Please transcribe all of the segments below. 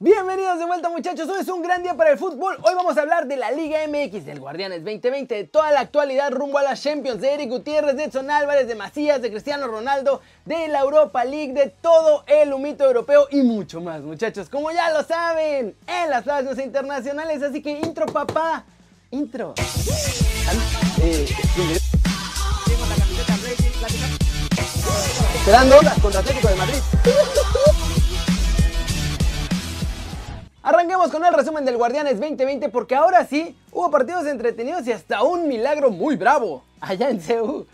Bienvenidos de vuelta muchachos, hoy es un gran día para el fútbol. Hoy vamos a hablar de la Liga MX, del Guardianes 2020, de toda la actualidad rumbo a las Champions, de Eric Gutiérrez, de Edson Álvarez, de Macías, de Cristiano Ronaldo, de la Europa League, de todo el humito europeo y mucho más muchachos, como ya lo saben, en las plazas internacionales. Así que intro papá, intro. Esperando contra Atlético de Madrid. Arranquemos con el resumen del Guardianes 2020 porque ahora sí hubo partidos entretenidos y hasta un milagro muy bravo allá en CEU.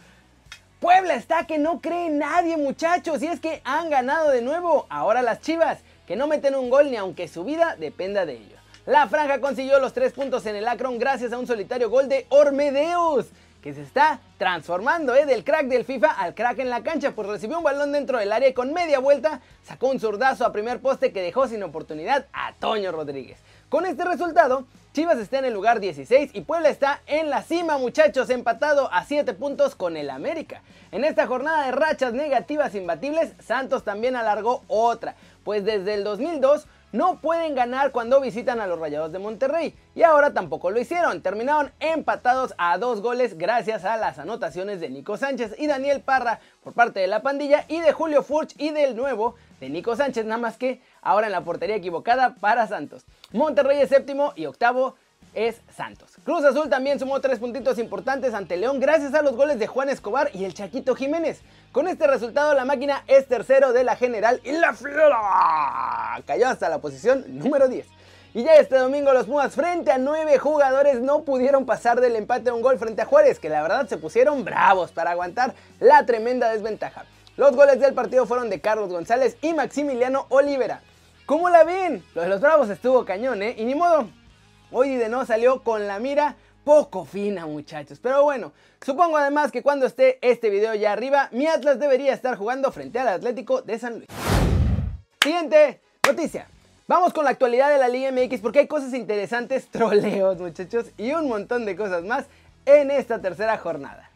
Puebla está que no cree nadie muchachos y es que han ganado de nuevo. Ahora las Chivas que no meten un gol ni aunque su vida dependa de ellos. La franja consiguió los tres puntos en el Akron gracias a un solitario gol de Ormedeus que se está transformando ¿eh? del crack del FIFA al crack en la cancha, pues recibió un balón dentro del área y con media vuelta sacó un zurdazo a primer poste que dejó sin oportunidad a Toño Rodríguez. Con este resultado, Chivas está en el lugar 16 y Puebla está en la cima, muchachos, empatado a 7 puntos con el América. En esta jornada de rachas negativas imbatibles, Santos también alargó otra, pues desde el 2002 no pueden ganar cuando visitan a los Rayados de Monterrey. Y ahora tampoco lo hicieron. Terminaron empatados a dos goles gracias a las anotaciones de Nico Sánchez y Daniel Parra por parte de la pandilla y de Julio Furch y del nuevo de Nico Sánchez. Nada más que ahora en la portería equivocada para Santos. Monterrey es séptimo y octavo es Santos. Cruz Azul también sumó tres puntitos importantes ante León gracias a los goles de Juan Escobar y el Chaquito Jiménez. Con este resultado la máquina es tercero de la general y la Flora cayó hasta la posición número 10. Y ya este domingo los Pumas frente a nueve jugadores no pudieron pasar del empate a un gol frente a Juárez, que la verdad se pusieron bravos para aguantar la tremenda desventaja. Los goles del partido fueron de Carlos González y Maximiliano Olivera. ¿Cómo la ven? Lo de los bravos estuvo cañón, ¿eh? Y ni modo, Hoy de no salió con la mira poco fina muchachos. Pero bueno, supongo además que cuando esté este video ya arriba, mi Atlas debería estar jugando frente al Atlético de San Luis. Siguiente noticia. Vamos con la actualidad de la Liga MX porque hay cosas interesantes, troleos muchachos y un montón de cosas más en esta tercera jornada.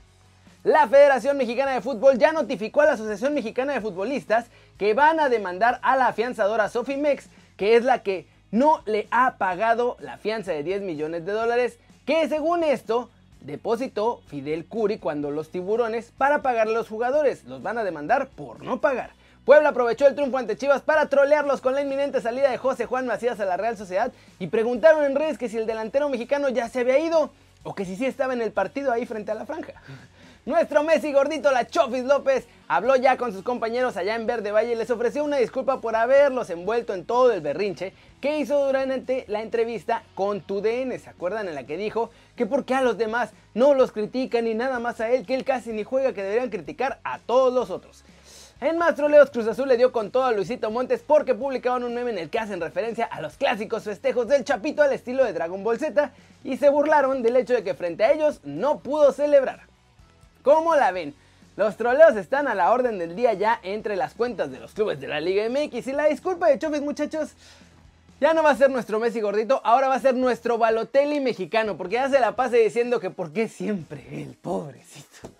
La Federación Mexicana de Fútbol ya notificó a la Asociación Mexicana de Futbolistas que van a demandar a la afianzadora Sofimex, que es la que no le ha pagado la fianza de 10 millones de dólares que según esto depositó Fidel Curi cuando los tiburones para pagarle a los jugadores. Los van a demandar por no pagar. Puebla aprovechó el triunfo ante Chivas para trolearlos con la inminente salida de José Juan Macías a la Real Sociedad y preguntaron en redes que si el delantero mexicano ya se había ido o que si sí estaba en el partido ahí frente a la franja. Nuestro Messi gordito, la Chofis López, habló ya con sus compañeros allá en Verde Valle y les ofreció una disculpa por haberlos envuelto en todo el berrinche que hizo durante la entrevista con tu DN. ¿Se acuerdan en la que dijo que por qué a los demás no los critican ni nada más a él, que él casi ni juega, que deberían criticar a todos los otros? En más troleos, Cruz Azul le dio con todo a Luisito Montes porque publicaron un meme en el que hacen referencia a los clásicos festejos del Chapito al estilo de Dragon Ball Z y se burlaron del hecho de que frente a ellos no pudo celebrar. ¿Cómo la ven? Los troleos están a la orden del día ya entre las cuentas de los clubes de la Liga MX y la disculpa de Chofis muchachos ya no va a ser nuestro Messi gordito, ahora va a ser nuestro Balotelli mexicano, porque ya se la pase diciendo que por qué siempre el pobrecito.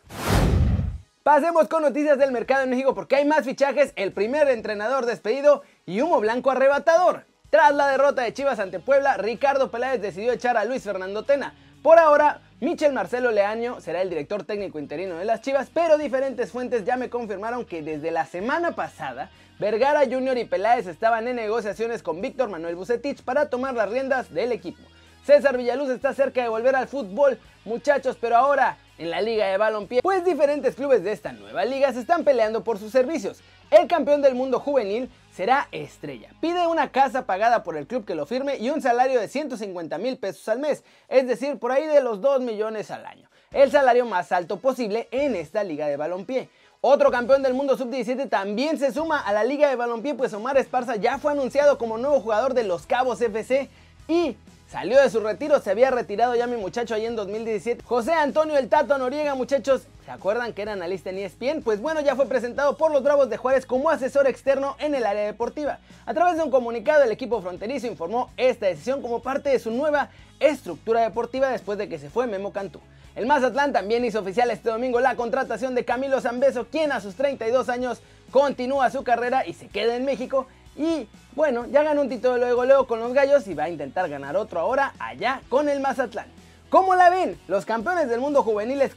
Pasemos con noticias del mercado en México porque hay más fichajes, el primer entrenador despedido y humo blanco arrebatador. Tras la derrota de Chivas ante Puebla, Ricardo Peláez decidió echar a Luis Fernando Tena. Por ahora, Michel Marcelo Leaño será el director técnico interino de las Chivas, pero diferentes fuentes ya me confirmaron que desde la semana pasada Vergara Jr. y Peláez estaban en negociaciones con Víctor Manuel Bucetich para tomar las riendas del equipo. César Villaluz está cerca de volver al fútbol, muchachos, pero ahora en la Liga de Balompié, pues diferentes clubes de esta nueva liga se están peleando por sus servicios. El campeón del mundo juvenil será estrella. Pide una casa pagada por el club que lo firme y un salario de 150 mil pesos al mes, es decir, por ahí de los 2 millones al año. El salario más alto posible en esta liga de balompié. Otro campeón del mundo sub-17 también se suma a la liga de balompié, pues Omar Esparza ya fue anunciado como nuevo jugador de los Cabos FC y Salió de su retiro, se había retirado ya mi muchacho ahí en 2017. José Antonio El Tato Noriega, muchachos, ¿se acuerdan que era analista en ESPN? Pues bueno, ya fue presentado por los Bravos de Juárez como asesor externo en el área deportiva. A través de un comunicado, el equipo fronterizo informó esta decisión como parte de su nueva estructura deportiva después de que se fue Memo Cantú. El Mazatlán también hizo oficial este domingo la contratación de Camilo Zambeso, quien a sus 32 años continúa su carrera y se queda en México Y bueno, ya ganó un título luego luego con los gallos y va a intentar ganar otro ahora allá con el Mazatlán. ¿Cómo la ven? Los campeones del mundo juveniles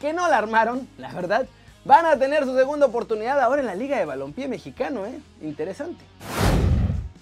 que no la armaron, la verdad, van a tener su segunda oportunidad ahora en la Liga de Balompié Mexicano, ¿eh? Interesante.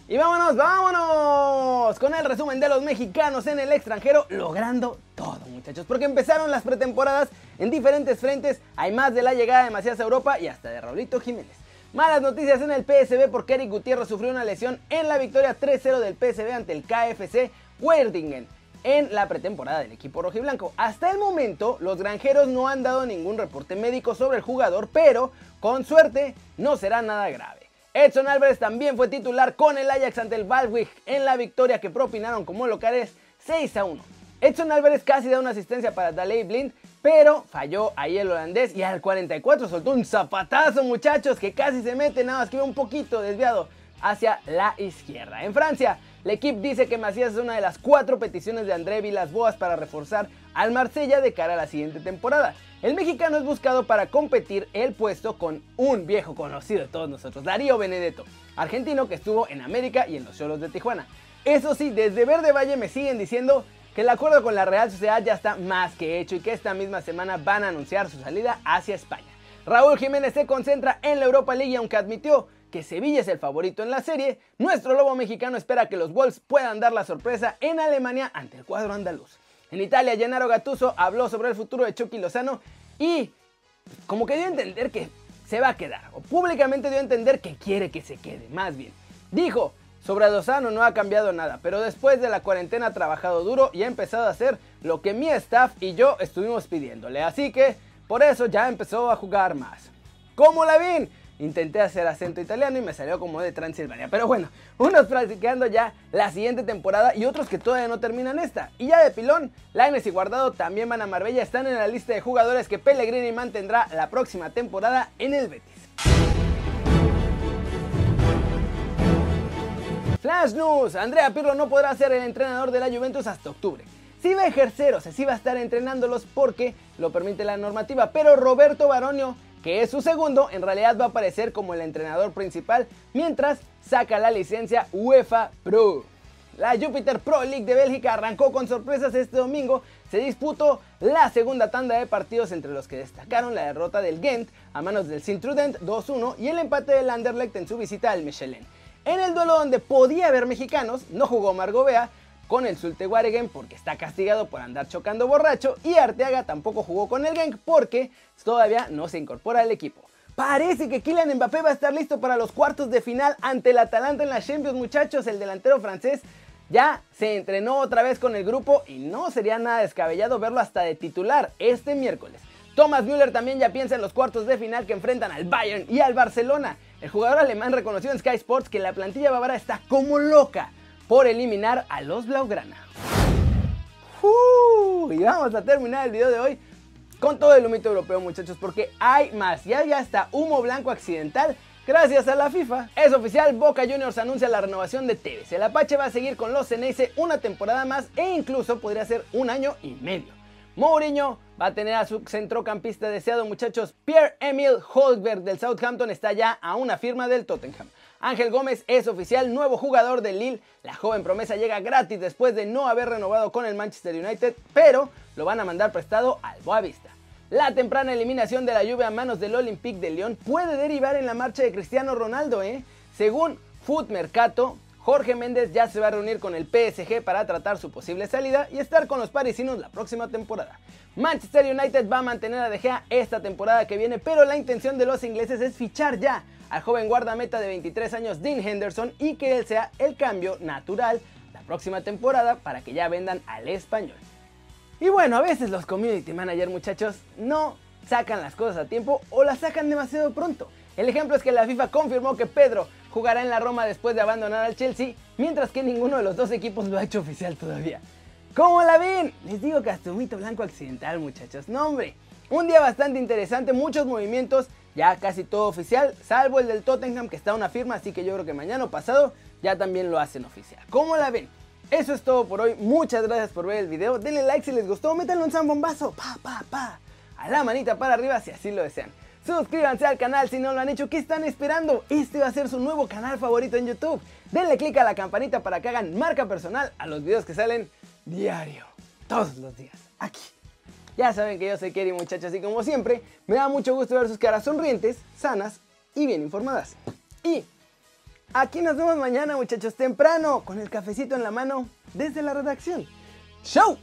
Y vámonos, vámonos con el resumen de los mexicanos en el extranjero, logrando todo muchachos, porque empezaron las pretemporadas en diferentes frentes, hay más de la llegada de Macías a Europa y hasta de Raulito Jiménez. Malas noticias en el PSB porque Eric Gutiérrez sufrió una lesión en la victoria 3-0 del PSB ante el KFC Werdingen en la pretemporada del equipo rojiblanco. Hasta el momento, los granjeros no han dado ningún reporte médico sobre el jugador, pero con suerte no será nada grave. Edson Álvarez también fue titular con el Ajax ante el Valwig en la victoria que propinaron como locales 6 a 1. Edson Álvarez casi da una asistencia para Daley Blind, pero falló ahí el holandés y al 44 soltó un zapatazo muchachos que casi se mete, nada más que un poquito desviado hacia la izquierda. En Francia, el equipo dice que Macías es una de las cuatro peticiones de André Vilas-Boas para reforzar al Marsella de cara a la siguiente temporada. El mexicano es buscado para competir el puesto con un viejo conocido de todos nosotros, Darío Benedetto, argentino que estuvo en América y en los Cholos de Tijuana. Eso sí, desde Verde Valle me siguen diciendo que el acuerdo con la Real Sociedad ya está más que hecho y que esta misma semana van a anunciar su salida hacia España. Raúl Jiménez se concentra en la Europa League y aunque admitió que Sevilla es el favorito en la serie, nuestro lobo mexicano espera que los Wolves puedan dar la sorpresa en Alemania ante el cuadro andaluz. En Italia, Gennaro Gattuso habló sobre el futuro de Chucky Lozano y como que dio a entender que se va a quedar, o públicamente dio a entender que quiere que se quede, más bien. Dijo, sobre Lozano no ha cambiado nada, pero después de la cuarentena ha trabajado duro y ha empezado a hacer lo que mi staff y yo estuvimos pidiéndole, así que por eso ya empezó a jugar más. ¿Cómo la ven? Intenté hacer acento italiano y me salió como de Transilvania. Pero bueno, unos practicando ya la siguiente temporada y otros que todavía no terminan esta. Y ya de pilón, Laines y Guardado también van a Marbella, están en la lista de jugadores que Pellegrini mantendrá la próxima temporada en el Betis. Flash News, Andrea Pirlo no podrá ser el entrenador de la Juventus hasta octubre. Sí va a ejercer, o sea, sí va a estar entrenándolos porque lo permite la normativa, pero Roberto Baronio que es su segundo, en realidad va a aparecer como el entrenador principal mientras saca la licencia UEFA Pro. La Jupiter Pro League de Bélgica arrancó con sorpresas este domingo. Se disputó la segunda tanda de partidos entre los que destacaron la derrota del Ghent a manos del Sint-Truident 2-1 y el empate del Anderlecht en su visita al Michelin. En el duelo donde podía haber mexicanos, no jugó Margovea, con el Zulte Waregem porque está castigado por andar chocando borracho y Arteaga tampoco jugó con el Genk porque todavía no se incorpora al equipo. Parece que Kylian Mbappé va a estar listo para los cuartos de final ante el Atalanta en la Champions, muchachos. El delantero francés ya se entrenó otra vez con el grupo y no sería nada descabellado verlo hasta de titular este miércoles. Thomas Müller también ya piensa en los cuartos de final que enfrentan al Bayern y al Barcelona. El jugador alemán reconoció en Sky Sports que la plantilla bávara está como loca por eliminar a los Blaugrana. y vamos a terminar el video de hoy con todo el humito europeo muchachos porque hay más, ya ya está humo blanco accidental gracias a la FIFA. Es oficial, Boca Juniors anuncia la renovación de Tevez. El Apache va a seguir con los Ceneice una temporada más e incluso podría ser un año y medio. Mourinho va a tener a su centrocampista deseado muchachos. Pierre-Emile Holberg del Southampton está ya a una firma del Tottenham. Ángel Gómez es oficial nuevo jugador del Lille. La joven promesa llega gratis después de no haber renovado con el Manchester United, pero lo van a mandar prestado al Boavista. La temprana eliminación de la lluvia a manos del Olympique de Lyon puede derivar en la marcha de Cristiano Ronaldo, ¿eh? Según Foot Mercato, Jorge Méndez ya se va a reunir con el PSG para tratar su posible salida y estar con los parisinos la próxima temporada. Manchester United va a mantener a De Gea esta temporada que viene, pero la intención de los ingleses es fichar ya al joven guardameta de 23 años Dean Henderson y que él sea el cambio natural la próxima temporada para que ya vendan al español. Y bueno, a veces los community managers muchachos no sacan las cosas a tiempo o las sacan demasiado pronto. El ejemplo es que la FIFA confirmó que Pedro jugará en la Roma después de abandonar al Chelsea, mientras que ninguno de los dos equipos lo ha hecho oficial todavía. ¿Cómo la ven? Les digo que hasta un mito blanco accidental muchachos. No hombre, un día bastante interesante, muchos movimientos ya casi todo oficial, salvo el del Tottenham que está una firma, así que yo creo que mañana o pasado ya también lo hacen oficial. ¿Cómo la ven? Eso es todo por hoy, muchas gracias por ver el video, denle like si les gustó, métanle un zambombazo, pa, pa, pa, a la manita para arriba si así lo desean. Suscríbanse al canal si no lo han hecho. ¿Qué están esperando? Este va a ser su nuevo canal favorito en YouTube. Denle click a la campanita para que hagan marca personal a los videos que salen diario. Todos los días. Aquí. Ya saben que yo soy Kerry muchachos y como siempre me da mucho gusto ver sus caras sonrientes, sanas y bien informadas. Y aquí nos vemos mañana muchachos temprano con el cafecito en la mano desde la redacción. ¡Chao!